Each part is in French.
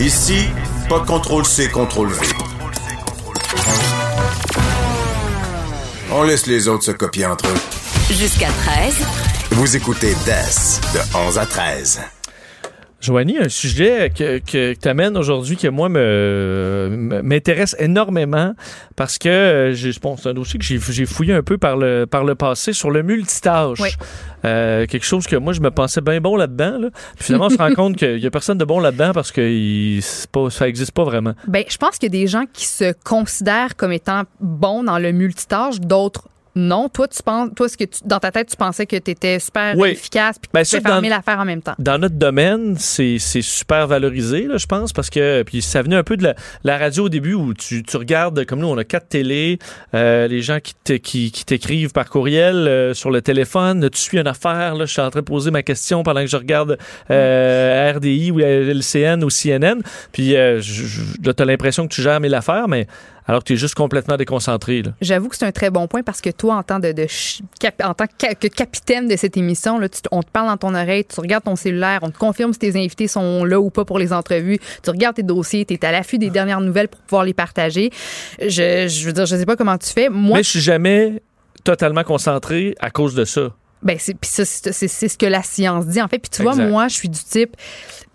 Ici, pas de contrôle C, contrôle V. On laisse les autres se copier entre eux. Jusqu'à 13. Vous écoutez DES de 11 à 13. Joanie, un sujet que, que tu amènes aujourd'hui qui, moi, me, m'intéresse énormément parce que euh, j'ai, bon, c'est un dossier que j'ai, j'ai fouillé un peu par le, par le passé sur le multitâche. Oui. Euh, quelque chose que moi, je me pensais bien bon là-dedans. Là. Puis finalement, on se rend compte qu'il y a personne de bon là-dedans parce que il, c'est pas, ça existe pas vraiment. Ben, je pense qu'il y a des gens qui se considèrent comme étant bons dans le multitâche, d'autres non. Toi, tu penses, toi, ce que tu- dans ta tête, tu pensais que tu étais super Oui. efficace puis que Ben, tu pouvais faire dans- mille affaires en même temps. Dans notre domaine, c'est, c'est super valorisé, là, je pense, parce que puis ça venait un peu de la, la radio au début où tu, tu regardes, comme nous, on a quatre télés, euh, les gens qui, te- qui, qui t'écrivent par courriel euh, sur le téléphone, tu suis une affaire, là, je suis en train de poser ma question pendant que je regarde euh, RDI ou LCN ou CNN, puis euh, là, t'as l'impression que tu gères mille affaires, mais alors que tu es juste complètement déconcentré. Là. J'avoue que c'est un très bon point parce que toi, en tant, de, de ch- cap- en tant que, capitaine de cette émission, là, tu te- on te parle dans ton oreille, tu regardes ton cellulaire, on te confirme si tes invités sont là ou pas pour les entrevues, tu regardes tes dossiers, tu es à l'affût des dernières nouvelles pour pouvoir les partager. Je, je veux dire, je sais pas comment tu fais. Moi, Mais je suis jamais totalement concentré à cause de ça. Ben, c'est, c'est, c'est- c'est ce que la science dit, en fait. Puis tu vois, Exact. moi, je suis du type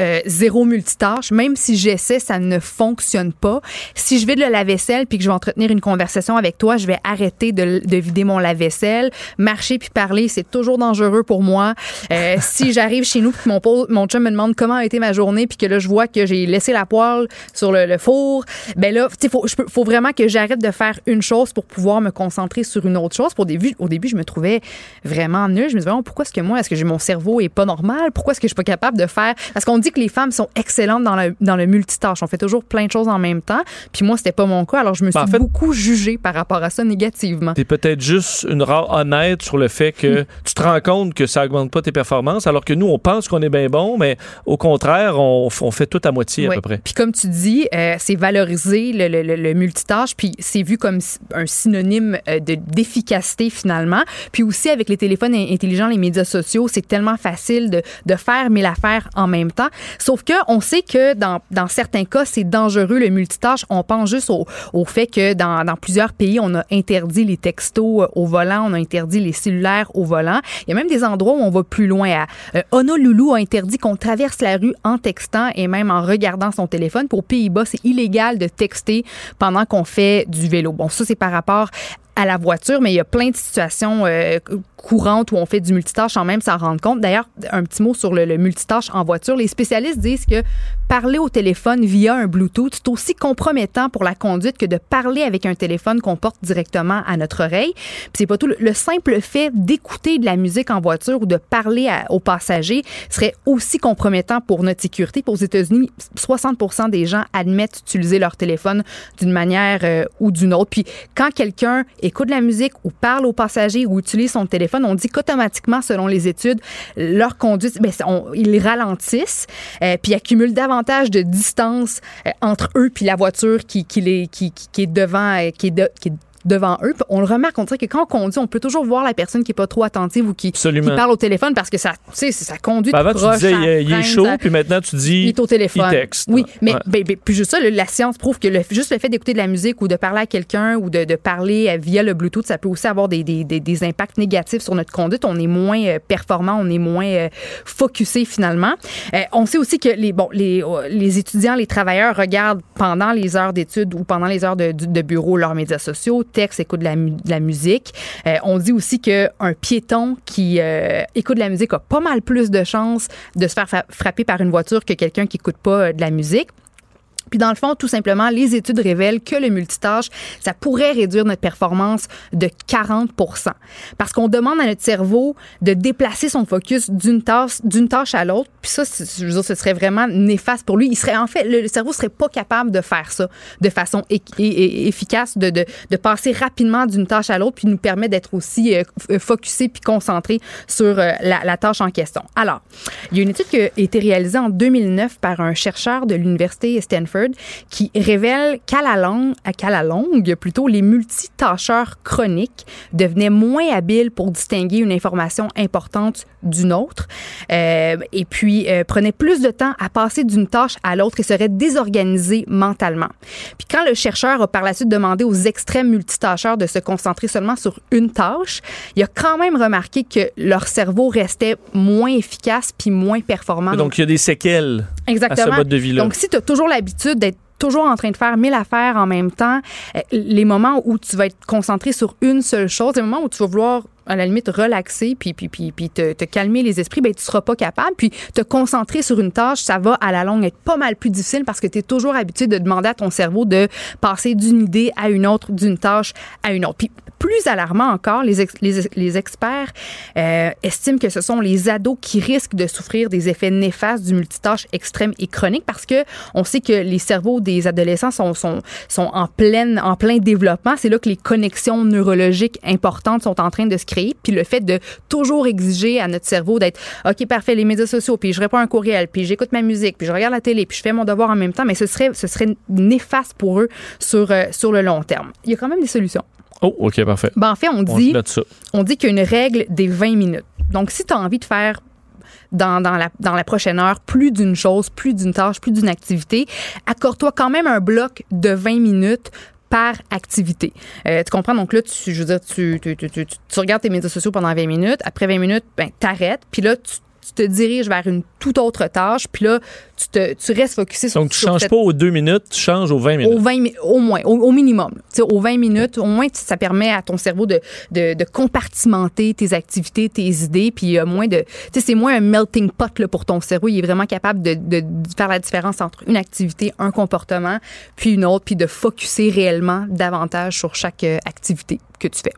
euh, zéro multitâche. Même si j'essaie, ça ne fonctionne pas. Si je vais de la lave-vaisselle puis que je vais entretenir une conversation avec toi, je vais arrêter de, de vider mon lave-vaisselle. Marcher puis parler, c'est toujours dangereux pour moi. Euh, si j'arrive chez nous puis mon, mon chum me demande comment a été ma journée puis que là, je vois que j'ai laissé la poêle sur le, le four, ben là, tu sais, faut, faut vraiment que j'arrête de faire une chose pour pouvoir me concentrer sur une autre chose. Pour au début, au début, je me trouvais vraiment nulle. Je me disais, Voyons, pourquoi est-ce que moi, est-ce que j'ai- mon cerveau est pas normal? Pourquoi est-ce que je suis pas capable de faire? Parce qu'on dit que les femmes sont excellentes dans le, dans le multitâche. On fait toujours plein de choses en même temps. Puis moi, c'était pas mon cas. Alors, je me suis Ben, en fait- beaucoup jugée par rapport à ça négativement. T'es peut-être juste une rare honnête sur le fait que tu te rends compte que ça augmente pas tes performances, alors que nous, on pense qu'on est bien bon, mais au contraire, on, on fait tout à moitié à peu près. Puis comme tu dis, euh, c'est valorisé le, le- le- le multitâche, puis c'est vu comme un synonyme euh, de d'efficacité finalement. Puis aussi avec les téléphones in- intelligents, les médias sociaux, c'est tellement facile de, de faire mille affaires en même temps. Sauf que on sait que dans, certains cas, c'est dangereux le multitâche. On pense juste au, au fait que dans, dans plusieurs pays, on a interdit les textos euh, au volant, on a interdit les cellulaires au volant. Il y a même des endroits où on va plus loin. À, euh, Honolulu a interdit qu'on traverse la rue en textant et même en regardant son téléphone. Pour Pays-Bas, c'est illégal de texter pendant qu'on fait du vélo. Bon, ça, c'est par rapport à la voiture, mais il y a plein de situations euh, courantes où on fait du multitâche sans même s'en rendre compte. D'ailleurs, un petit mot sur le, le multitâche en voiture. Les spécialistes disent que parler au téléphone via un Bluetooth, c'est aussi compromettant pour la conduite que de parler avec un téléphone qu'on porte directement à notre oreille. Puis c'est pas tout. Le, le simple fait d'écouter de la musique en voiture ou de parler à- aux passagers serait aussi compromettant pour notre sécurité. Puis aux États-Unis, 60 des gens admettent utiliser leur téléphone d'une manière euh, ou d'une autre. Puis quand quelqu'un écoute la musique ou parle aux passagers ou utilise son téléphone, on dit qu'automatiquement, selon les études, leur conduite, ben, ils ralentissent, euh, puis accumulent davantage de distance euh, entre eux puis la voiture qui, est devant, euh, qui est devant eux. On le remarque, on dirait que quand on conduit, on peut toujours voir la personne qui est pas trop attentive ou qui, qui parle au téléphone parce que ça, tu ça conduit Ben, avant, tu proche, disais, ça il, est- il est freine, chaud, ça- puis maintenant, tu dis. il est au téléphone. Il texte. Oui, mais Ouais. ben, ben, puis juste ça, la science prouve que le, juste le fait d'écouter de la musique ou de parler à quelqu'un ou de, de parler euh, via le Bluetooth, ça peut aussi avoir des, des, des, des impacts négatifs sur notre conduite. On est moins euh, performant, on est moins euh, focusé finalement. Euh, on sait aussi que les, bon, les, les étudiants, les travailleurs regardent pendant les heures d'études ou pendant les heures de, de bureau leurs médias sociaux, textent, écoutent de la, musique. Euh, on dit aussi qu'un piéton qui euh, écoute de la musique a pas mal plus de chances de se faire fa- frapper par une voiture que quelqu'un qui écoute pas euh, de la musique. Puis dans le fond, tout simplement, les études révèlent que le multitâche, ça pourrait réduire notre performance de 40 Parce qu'on demande à notre cerveau de déplacer son focus d'une tâche, à l'autre. Puis ça, je veux dire, ce serait vraiment néfaste pour lui. Il serait, en fait, le, cerveau serait pas capable de faire ça de façon efficace, de, passer rapidement d'une tâche à l'autre, puis nous permet d'être aussi euh, f- focusé puis concentré sur euh, la tâche en question. Alors, il y a une étude qui a été réalisée en 2009 par un chercheur de l'université Stanford Stanford qui révèle qu'à la, longue, qu'à la longue, plutôt, les multitâcheurs chroniques devenaient moins habiles pour distinguer une information importante d'une autre euh, et puis euh, prenaient plus de temps à passer d'une tâche à l'autre et seraient désorganisés mentalement. Puis quand le chercheur a par la suite demandé aux extrêmes multitâcheurs de se concentrer seulement sur une tâche, il a quand même remarqué que leur cerveau restait moins efficace puis moins performant. Donc, il y a des séquelles Exactement. à ce mode de vie-là. Donc, si tu as toujours l'habitude d'être toujours en train de faire mille affaires en même temps, euh, les moments où tu vas être concentré sur une seule chose, les moments où tu vas vouloir à la limite relaxer puis puis puis, puis te, calmer les esprits ben tu seras pas capable. Puis te concentrer sur une tâche ça va à la longue être pas mal plus difficile parce que tu es toujours habitué de demander à ton cerveau de passer d'une idée à une autre d'une tâche à une autre. Puis plus alarmant encore les, les, les, experts euh, estiment que ce sont les ados qui risquent de souffrir des effets néfastes du multitâche extrême et chronique parce que on sait que les cerveaux des adolescents sont sont sont en pleine en plein développement c'est là que les connexions neurologiques importantes sont en train de se créer. Puis le fait de toujours exiger à notre cerveau d'être OK, parfait, les médias sociaux, puis je réponds à un courriel, puis j'écoute ma musique, puis je regarde la télé, puis je fais mon devoir en même temps, mais ce serait, ce serait néfaste pour eux sur, euh, sur le long terme. Il y a quand même des solutions. Oh, OK, parfait. Ben, en fait, on dit, on dit qu'il y a une règle des 20 minutes. Donc, si tu as envie de faire dans, dans, la, dans la prochaine heure plus d'une chose, plus d'une tâche, plus d'une activité, accorde-toi quand même un bloc de 20 minutes par activité. Euh, tu comprends? Donc là, tu, je veux dire, tu, tu, tu, tu, regardes tes médias sociaux pendant 20 minutes. Après 20 minutes, ben, t'arrêtes. Puis là, tu tu te diriges vers une toute autre tâche, puis là, tu, te, tu restes focusé sur Donc, tu ne changes cette... pas aux deux minutes, tu changes aux 20 minutes. Au, 20, au moins, au, au minimum. aux 20 minutes, au moins, ça permet à ton cerveau de, de, de compartimenter tes activités, tes idées, puis euh, moins de. Tu sais, c'est moins un melting pot là, pour ton cerveau. Il est vraiment capable de, de, de, faire la différence entre une activité, un comportement, puis une autre, puis de focuser réellement davantage sur chaque euh, activité que tu fais.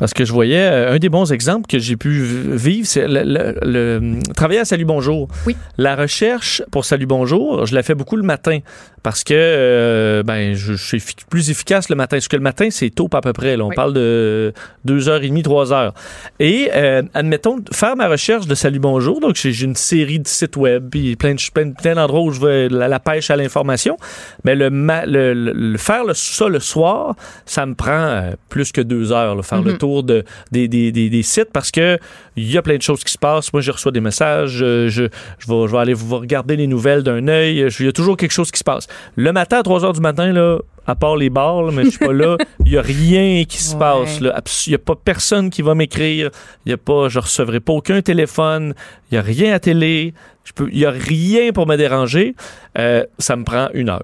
Parce que je voyais euh, un des bons exemples que j'ai pu vivre, c'est le, le, le, travailler à Salut Bonjour. Oui. La recherche pour Salut Bonjour, je la fais beaucoup le matin parce que euh, ben je, je, suis plus efficace le matin. Parce que le matin, c'est tôt à peu près. Là. On Oui. parle de 2h30, 3h. Et euh, admettons, faire ma recherche de Salut Bonjour, donc j'ai une série de sites web, puis plein de plein, plein d'endroits où je vais la, la pêche à l'information. Mais le, ma- le, le- le- faire le, ça le soir, ça me prend euh, plus que deux heures, là, faire le Mhm. tour de, des, des, des, des sites parce que il y a plein de choses qui se passent. Moi, je reçois des messages, je, je, je, vais, je vais aller vous regarder les nouvelles d'un œil. Il y a toujours quelque chose qui se passe. Le matin, à 3 heures du matin, là, à part les bars, là, mais je suis pas là, il y a rien qui se Ouais. passe. Il y a pas personne qui va m'écrire. Il y a pas, je recevrai pas aucun téléphone. Il y a rien à télé. Il y a rien pour me déranger. Euh, ça me prend une heure.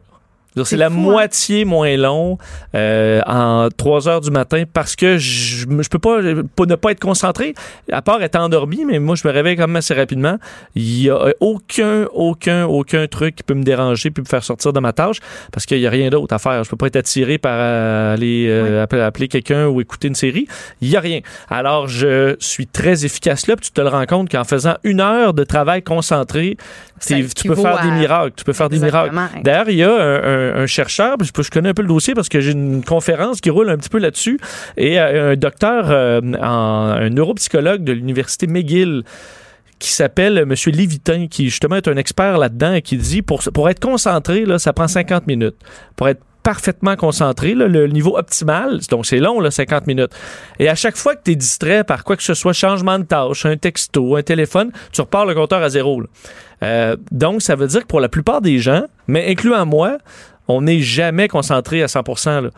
C'est la fou, hein? moitié moins long euh, en 3 heures du matin parce que je, je peux pas, pas ne pas être concentré, à part être endormi, mais moi je me réveille quand même assez rapidement. Il y a aucun, aucun, aucun truc qui peut me déranger puis me faire sortir de ma tâche parce qu'il y a rien d'autre à faire. Je peux pas être attiré par euh, aller euh, appeler, appeler quelqu'un ou écouter une série. Il y a rien. Alors je suis très efficace là. Puis tu te le rends compte qu'en faisant une heure de travail concentré, tu peux faire à- des miracles. Tu peux faire des miracles. D'ailleurs, il y a un, un- un chercheur, je, je connais un peu le dossier parce que j'ai une conférence qui roule un petit peu là-dessus, et euh, un docteur, euh, en- un neuropsychologue de l'université McGill qui s'appelle M. Lévitin, qui justement est un expert là-dedans et qui dit pour, pour être concentré, là, ça prend 50 minutes. Pour être parfaitement concentré, là, le niveau optimal, donc c'est long, là, 50 minutes. Et à chaque fois que tu es distrait par quoi que ce soit, changement de tâche, un texto, un téléphone, tu repars le compteur à zéro. Euh, donc, ça veut dire que pour la plupart des gens, mais incluant moi, on n'est jamais concentré à 100 là.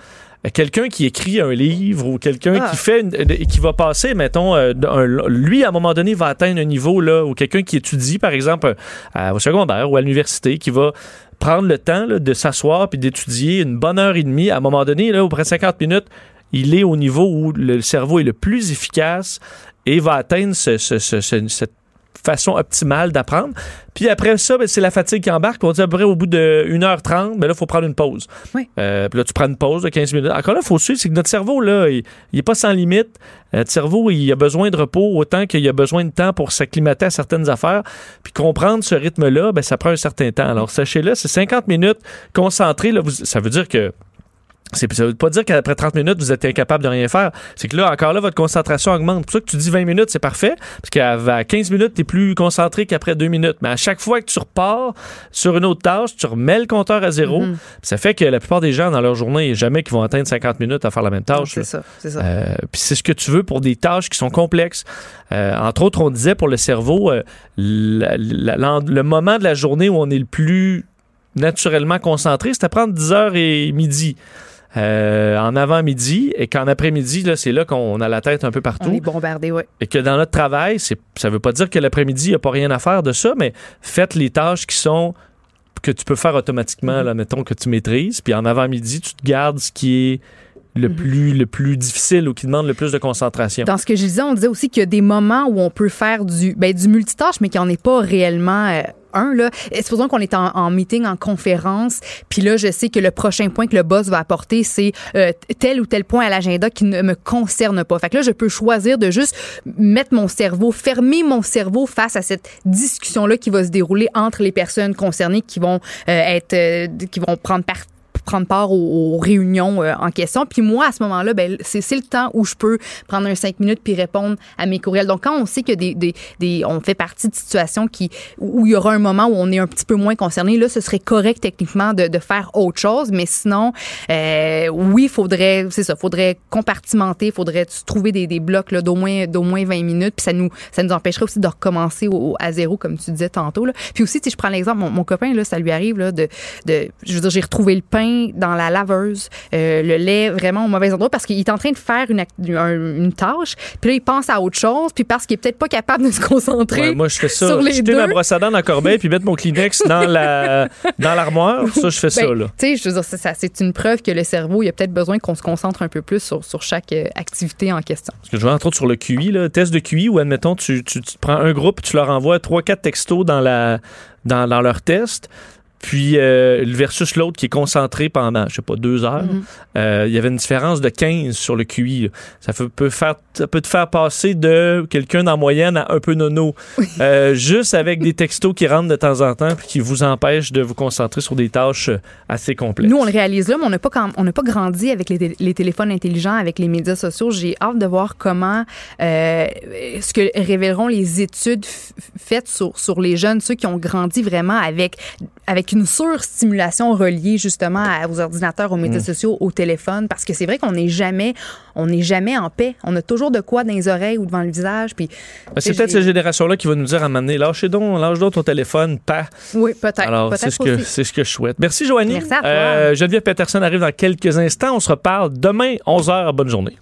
Euh, Quelqu'un qui écrit un livre ou quelqu'un Ah. qui fait une- qui va passer, mettons, euh, un- lui à un moment donné va atteindre un niveau là ou quelqu'un qui étudie par exemple à- au secondaire ou à l'université qui va prendre le temps là, de s'asseoir puis d'étudier une bonne heure et demie à un moment donné là auprès de 50 minutes il est au niveau où le cerveau est le plus efficace et va atteindre ce- ce- cette façon optimale d'apprendre. Puis après ça, ben, c'est la fatigue qui embarque. On dit à peu près au bout de 1h30, ben là, il faut prendre une pause. Oui. Euh, puis là, tu prends une pause de 15 minutes. Encore là, il faut suivre, c'est que notre cerveau, là, il n'est pas sans limite. Euh, Notre cerveau, il a besoin de repos autant qu'il a besoin de temps pour s'acclimater à certaines affaires. Puis comprendre ce rythme-là, ben, ça prend un certain temps. Alors, sachez-le, c'est 50 minutes concentrées. Là, vous- ça veut dire que C'est, ça veut pas dire qu'après 30 minutes, vous êtes incapable de rien faire. C'est que là, encore là, votre concentration augmente. C'est pour ça que tu dis 20 minutes, c'est parfait. Parce qu'à 15 minutes, tu es plus concentré qu'après 2 minutes. Mais à chaque fois que tu repars sur une autre tâche, tu remets le compteur à zéro. Mhm. Ça fait que la plupart des gens, dans leur journée, jamais qu'ils vont atteindre 50 minutes à faire la même tâche. C'est ça, c'est ça. Euh, Puis c'est ce que tu veux pour des tâches qui sont complexes. Euh, entre autres, on disait pour le cerveau, euh, la- la- la- le moment de la journée où on est le plus naturellement concentré, c'est à prendre 10 heures et midi. Euh, en avant-midi et qu'en après-midi, là, c'est là qu'on a la tête un peu On partout. est bombardé, oui. Et que dans notre travail, c'est, ça veut pas dire que l'après-midi, il n'y a pas rien à faire de ça, mais faites les tâches qui sont que tu peux faire automatiquement, Mhm. là, mettons que tu maîtrises. Puis en avant-midi, tu te gardes ce qui est le, Mhm. plus, le plus difficile ou qui demande le plus de concentration. Dans ce que je disais, on disait aussi qu'il y a des moments où on peut faire du, ben, du multitâche, mais qu'il n'y en est pas réellement euh, un. Là. Supposons qu'on est en, en meeting, en conférence, puis là, je sais que le prochain point que le boss va apporter, c'est euh, tel ou tel point à l'agenda qui ne me concerne pas. Fait que là, je peux choisir de juste mettre mon cerveau, fermer mon cerveau face à cette discussion-là qui va se dérouler entre les personnes concernées qui vont euh, être, euh, qui vont prendre part prendre part aux, réunions euh, en question. Puis moi, à ce moment-là, ben, c'est le temps où je peux prendre un cinq minutes puis répondre à mes courriels. Donc, quand on sait que des, on fait partie de situations où il y aura un moment où on est un petit peu moins concerné, là, ce serait correct techniquement de, faire autre chose. Mais sinon, euh, oui, il faudrait, c'est ça, faudrait compartimenter, faudrait trouver des, blocs d'au moins, moins 20 minutes. Puis ça nous, empêcherait aussi de recommencer à zéro, comme tu disais tantôt. Puis aussi, si je prends l'exemple, mon, mon copain, ça lui arrive de, je veux dire, j'ai retrouvé le pain dans la laveuse, euh, le lait vraiment au mauvais endroit parce qu'il est en train de faire une, tâche, puis là, il pense à autre chose, puis parce qu'il est peut-être pas capable de se concentrer. Ouais, moi, je fais ça. sur les Jeter deux. ma brosse à dents dans la corbeille puis mettre mon Kleenex dans la dans l'armoire. Ça, je fais ça, Ben, là. Tu sais, je veux dire, ça- c'est une preuve que le cerveau, il a peut-être besoin qu'on se concentre un peu plus sur, sur chaque euh, activité en question. Parce que je vois entre autres sur le QI, là, test de QI où, admettons, tu, tu, tu prends un groupe, tu leur envoies 3-4 textos dans, la, dans, dans leur test, puis euh, versus l'autre qui est concentré pendant, je sais pas, deux heures. Mhm. Euh, il y avait une différence de 15 sur le QI. Ça fait- peut, faire, ça peut te faire passer de quelqu'un en moyenne à un peu nono, euh, juste avec des textos qui rentrent de temps en temps puis qui vous empêchent de vous concentrer sur des tâches euh, assez complexes. Nous, on le réalise là, mais on n'a pas, quand- on n'a pas grandi avec les, les téléphones intelligents, avec les médias sociaux. J'ai hâte de voir comment, euh, ce que révéleront les études faites sur, sur les jeunes, ceux qui ont grandi vraiment avec, avec une surstimulation reliée justement à- aux ordinateurs, aux médias sociaux, au téléphone, parce que c'est vrai qu'on n'est jamais, on n'est jamais en paix. On a toujours de quoi dans les oreilles ou devant le visage. Puis, Ben, C'est peut-être cette génération-là qui va nous dire à donné, lâchez donc, lâche donc ton téléphone, pas. oui, peut-être. Alors, c'est ce, que, c'est ce que je souhaite. Merci, Joanie. Merci à toi. Euh, Geneviève Peterson arrive dans quelques instants. On se reparle demain, 11h. Bonne journée.